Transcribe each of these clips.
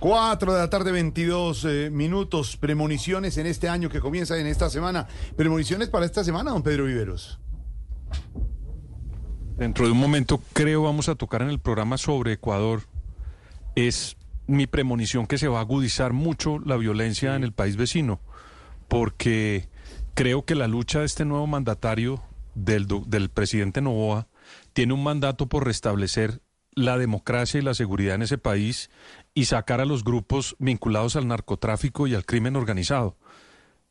4 de la tarde, 22 eh, minutos. Premoniciones en este año que comienza en esta semana. Premoniciones para esta semana, don Pedro Viveros. Dentro de un momento creo vamos a tocar en el programa sobre Ecuador. Es mi premonición que se va a agudizar mucho la violencia en el país vecino, porque creo que la lucha de este nuevo mandatario del, del presidente Novoa tiene un mandato por restablecer la democracia y la seguridad en ese país y sacar a los grupos vinculados al narcotráfico y al crimen organizado.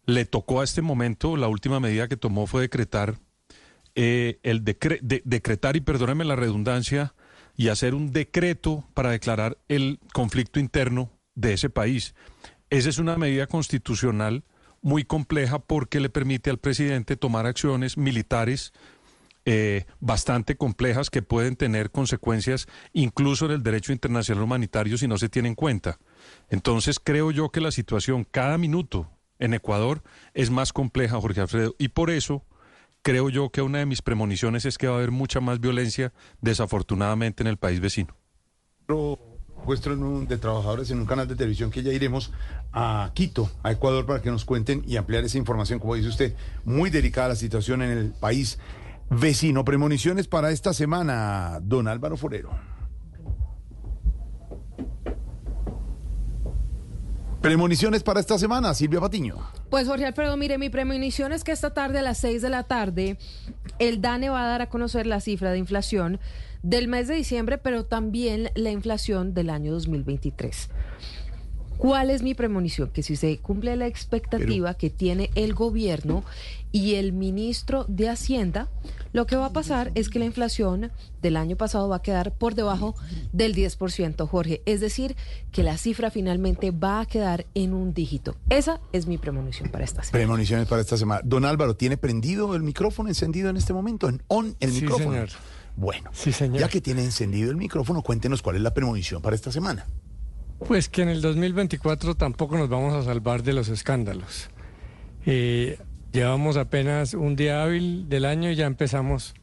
Le tocó a este momento, la última medida que tomó fue decretar eh, el decretar y perdóneme la redundancia y hacer un decreto para declarar el conflicto interno de ese país. Esa es una medida constitucional muy compleja porque le permite al presidente tomar acciones militares eh, bastante complejas que pueden tener consecuencias incluso en el derecho internacional humanitario si no se tiene en cuenta. Entonces creo yo que la situación cada minuto en Ecuador es más compleja, Jorge Alfredo, y por eso creo yo que una de mis premoniciones es que va a haber mucha más violencia desafortunadamente en el país vecino. Puesto de trabajadores en un canal de televisión que ya iremos a Quito, a Ecuador, para que nos cuenten y ampliar esa información. Como dice usted, muy delicada la situación en el país vecino. Premoniciones para esta semana, don Álvaro Forero. Premoniciones para esta semana, Silvia Patiño. Pues Jorge Alfredo, mire, mi premonición es que esta tarde a las 6 de la tarde el DANE va a dar a conocer la cifra de inflación del mes de diciembre, pero también la inflación del año 2023. ¿Cuál es mi premonición? Que si se cumple la expectativa que tiene el gobierno y el ministro de Hacienda, lo que va a pasar es que la inflación del año pasado va a quedar por debajo del 10%, Jorge. Es decir, que la cifra finalmente va a quedar en un dígito. Esa es mi premonición para esta semana. Premoniciones para esta semana. Don Álvaro, ¿tiene prendido el micrófono encendido en este momento? ¿En on el sí, micrófono? Señor. Bueno, Sí, señor. ya que tiene encendido el micrófono, cuéntenos cuál es la premonición para esta semana. Pues que en el 2024 tampoco nos vamos a salvar de los escándalos. Eh, llevamos apenas un día hábil del año y ya empezamos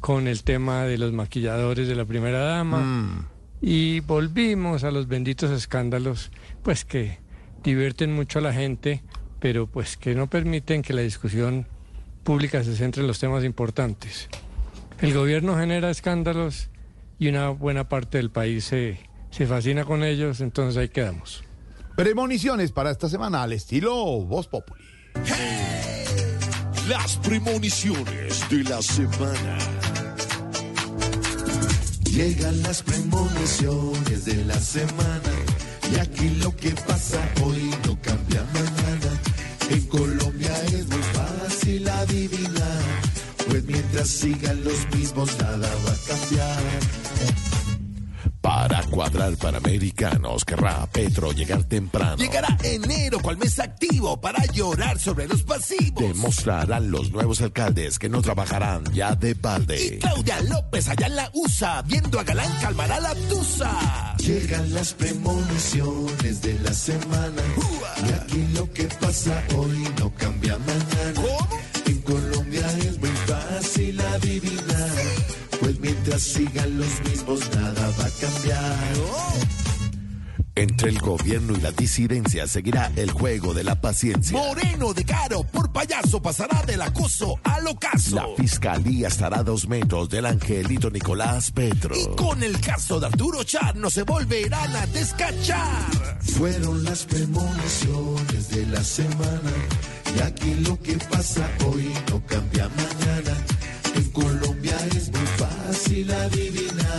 con el tema de los maquilladores de la primera dama Mm. y volvimos a los benditos escándalos, pues que divierten mucho a la gente, pero pues que no permiten que la discusión pública se centre en los temas importantes. El gobierno genera escándalos y una buena parte del país se, se fascina con ellos, entonces ahí quedamos. Premoniciones para esta semana al estilo Voz Populi. Las premoniciones de la semana. Llegan las premoniciones de la semana y aquí lo que pasa hoy no cambia mañana. En Colombia es muy fácil adivinar, pues mientras sigan los mismos nada va a cambiar. Para cuadrar Panamericanos querrá Petro llegar temprano. Llegará enero cual mes activo para llorar sobre los pasivos. Demostrarán los nuevos alcaldes que no trabajarán ya de Y balde. Claudia López allá en la USA, viendo a Galán calmará la tusa. Llegan las premoniciones de la semana y aquí lo que pasa hoy no cambia mañana. Sigan los mismos nada va a cambiar. Entre el gobierno y la disidencia seguirá el juego de la paciencia. Moreno de caro por payaso pasará del acoso al ocaso. La fiscalía estará a dos metros del angelito Nicolás Petro. Y con el caso de Arturo Char no se volverán a descachar. Fueron las premoniciones de la semana y aquí lo que pasa hoy no cambia mañana. En Colombia es muy fácil adivinar.